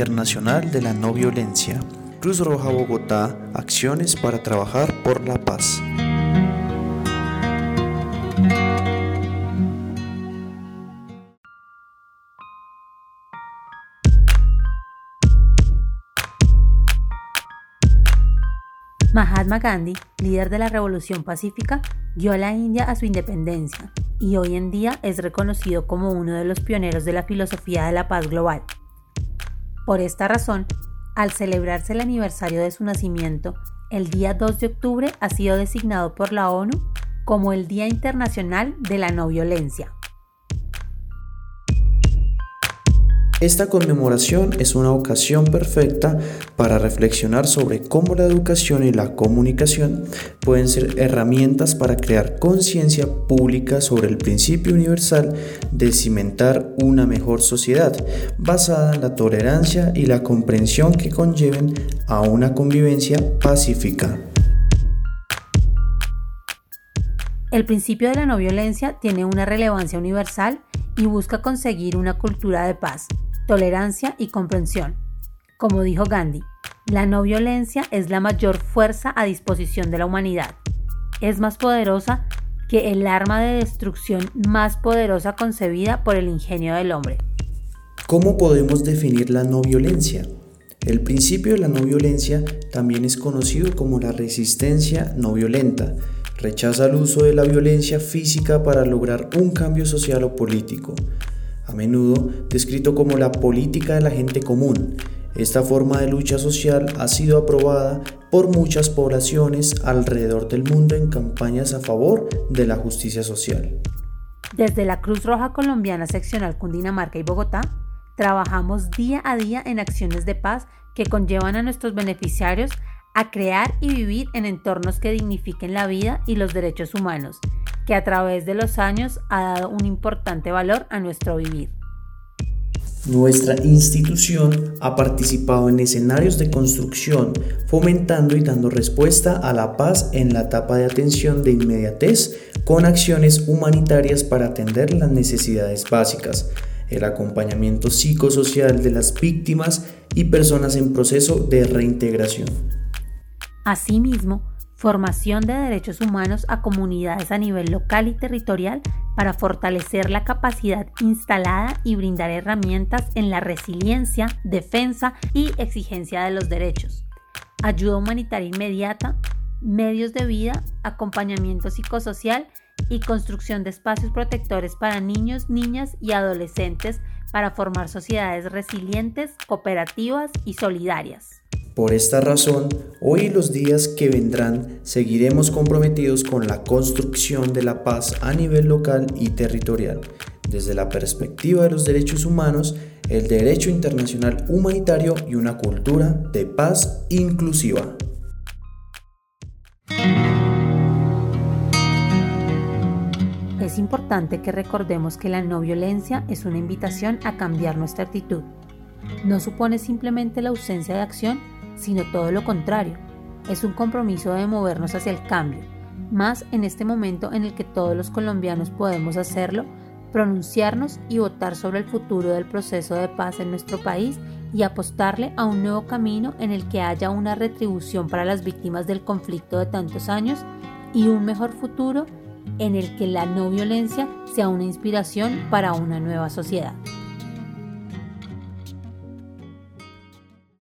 Internacional de la No Violencia. Cruz Roja Bogotá, acciones para trabajar por la paz. Mahatma Gandhi, líder de la Revolución Pacífica, dio a la India a su independencia y hoy en día es reconocido como uno de los pioneros de la filosofía de la paz global. Por esta razón, al celebrarse el aniversario de su nacimiento, el día 2 de octubre ha sido designado por la ONU como el Día Internacional de la No Violencia. Esta conmemoración es una ocasión perfecta para reflexionar sobre cómo la educación y la comunicación pueden ser herramientas para crear conciencia pública sobre el principio universal de cimentar una mejor sociedad basada en la tolerancia y la comprensión que conlleven a una convivencia pacífica. El principio de la no violencia tiene una relevancia universal y busca conseguir una cultura de paz tolerancia y comprensión. Como dijo Gandhi, la no violencia es la mayor fuerza a disposición de la humanidad. Es más poderosa que el arma de destrucción más poderosa concebida por el ingenio del hombre. ¿Cómo podemos definir la no violencia? El principio de la no violencia también es conocido como la resistencia no violenta. Rechaza el uso de la violencia física para lograr un cambio social o político a menudo descrito como la política de la gente común. Esta forma de lucha social ha sido aprobada por muchas poblaciones alrededor del mundo en campañas a favor de la justicia social. Desde la Cruz Roja Colombiana Seccional Cundinamarca y Bogotá, trabajamos día a día en acciones de paz que conllevan a nuestros beneficiarios a crear y vivir en entornos que dignifiquen la vida y los derechos humanos que a través de los años ha dado un importante valor a nuestro vivir. Nuestra institución ha participado en escenarios de construcción, fomentando y dando respuesta a la paz en la etapa de atención de inmediatez con acciones humanitarias para atender las necesidades básicas, el acompañamiento psicosocial de las víctimas y personas en proceso de reintegración. Asimismo, formación de derechos humanos a comunidades a nivel local y territorial para fortalecer la capacidad instalada y brindar herramientas en la resiliencia, defensa y exigencia de los derechos. Ayuda humanitaria inmediata, medios de vida, acompañamiento psicosocial y construcción de espacios protectores para niños, niñas y adolescentes para formar sociedades resilientes, cooperativas y solidarias. Por esta razón, hoy y los días que vendrán seguiremos comprometidos con la construcción de la paz a nivel local y territorial, desde la perspectiva de los derechos humanos, el derecho internacional humanitario y una cultura de paz inclusiva. Es importante que recordemos que la no violencia es una invitación a cambiar nuestra actitud. No supone simplemente la ausencia de acción, sino todo lo contrario. Es un compromiso de movernos hacia el cambio, más en este momento en el que todos los colombianos podemos hacerlo, pronunciarnos y votar sobre el futuro del proceso de paz en nuestro país y apostarle a un nuevo camino en el que haya una retribución para las víctimas del conflicto de tantos años y un mejor futuro en el que la no violencia sea una inspiración para una nueva sociedad.